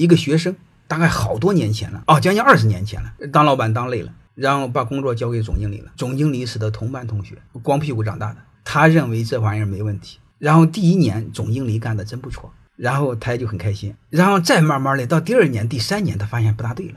一个学生，大概好多年前了，哦，将近二十年前了，当老板当累了，然后把工作交给总经理了。总经理是他同班同学，光屁股长大的，他认为这玩意儿没问题。然后第一年总经理干的真不错，然后他也就很开心。然后再慢慢的到第二年、第三年，他发现不大对了。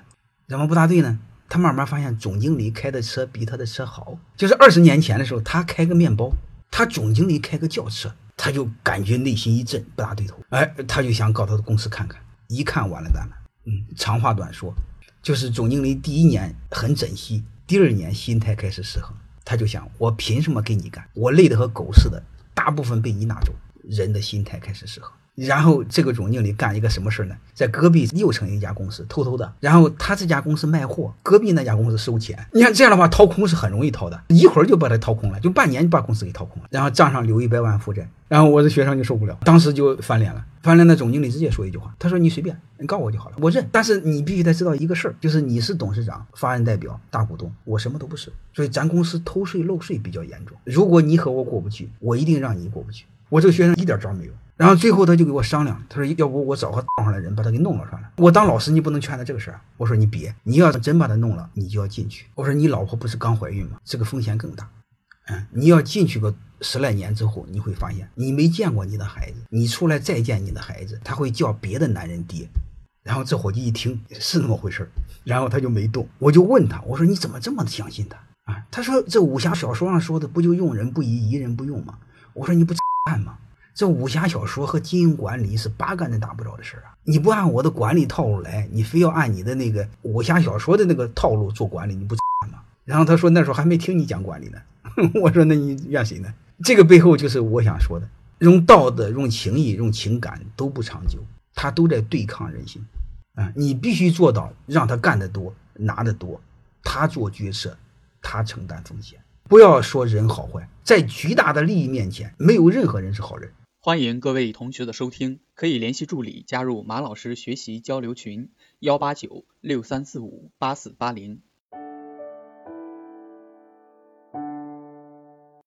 怎么不大对呢？他慢慢发现总经理开的车比他的车好。就是二十年前的时候，他开个面包，他总经理开个轿车，他就感觉内心一震，不大对头。哎，他就想搞他的公司看看。一看完了蛋了。嗯，长话短说，就是总经理第一年很珍惜，第二年心态开始失衡，他就想：我凭什么给你干？我累得和狗似的。大部分被你拿走，人的心态开始失衡。然后这个总经理干一个什么事儿呢？在隔壁又成一家公司，偷偷的。然后他这家公司卖货，隔壁那家公司收钱。你看这样的话，掏空是很容易掏的，一会儿就把它掏空了，就半年就把公司给掏空了。然后账上留一百万负债。然后我的学生就受不了，当时就翻脸了。翻脸，的总经理直接说一句话，他说：“你随便，你告我就好了，我认。但是你必须得知道一个事儿，就是你是董事长、法人代表、大股东，我什么都不是。所以咱公司偷税漏税比较严重。如果你和我过不去，我一定让你过不去。我这个学生一点招没有。”然后最后他就给我商量，他说要不我找个道上的人把他给弄了算了。我当老师你不能劝他这个事儿。我说你别，你要是真把他弄了，你就要进去。我说你老婆不是刚怀孕吗？这个风险更大。嗯，你要进去个十来年之后，你会发现你没见过你的孩子，你出来再见你的孩子，他会叫别的男人爹。然后这伙计一听是那么回事儿，然后他就没动。我就问他，我说你怎么这么相信他啊？他说这武侠小说上说的不就用人不疑，疑人不用吗？我说你不看吗？这武侠小说和经营管理是八竿子打不着的事儿啊！你不按我的管理套路来，你非要按你的那个武侠小说的那个套路做管理，你不吗？然后他说那时候还没听你讲管理呢。我说那你怨谁呢？这个背后就是我想说的，用道德、用情义、用情感都不长久，他都在对抗人性啊！你必须做到让他干得多、拿得多，他做决策，他承担风险。不要说人好坏，在巨大的利益面前，没有任何人是好人。欢迎各位同学的收听，可以联系助理加入马老师学习交流群：幺八九六三四五八四八零。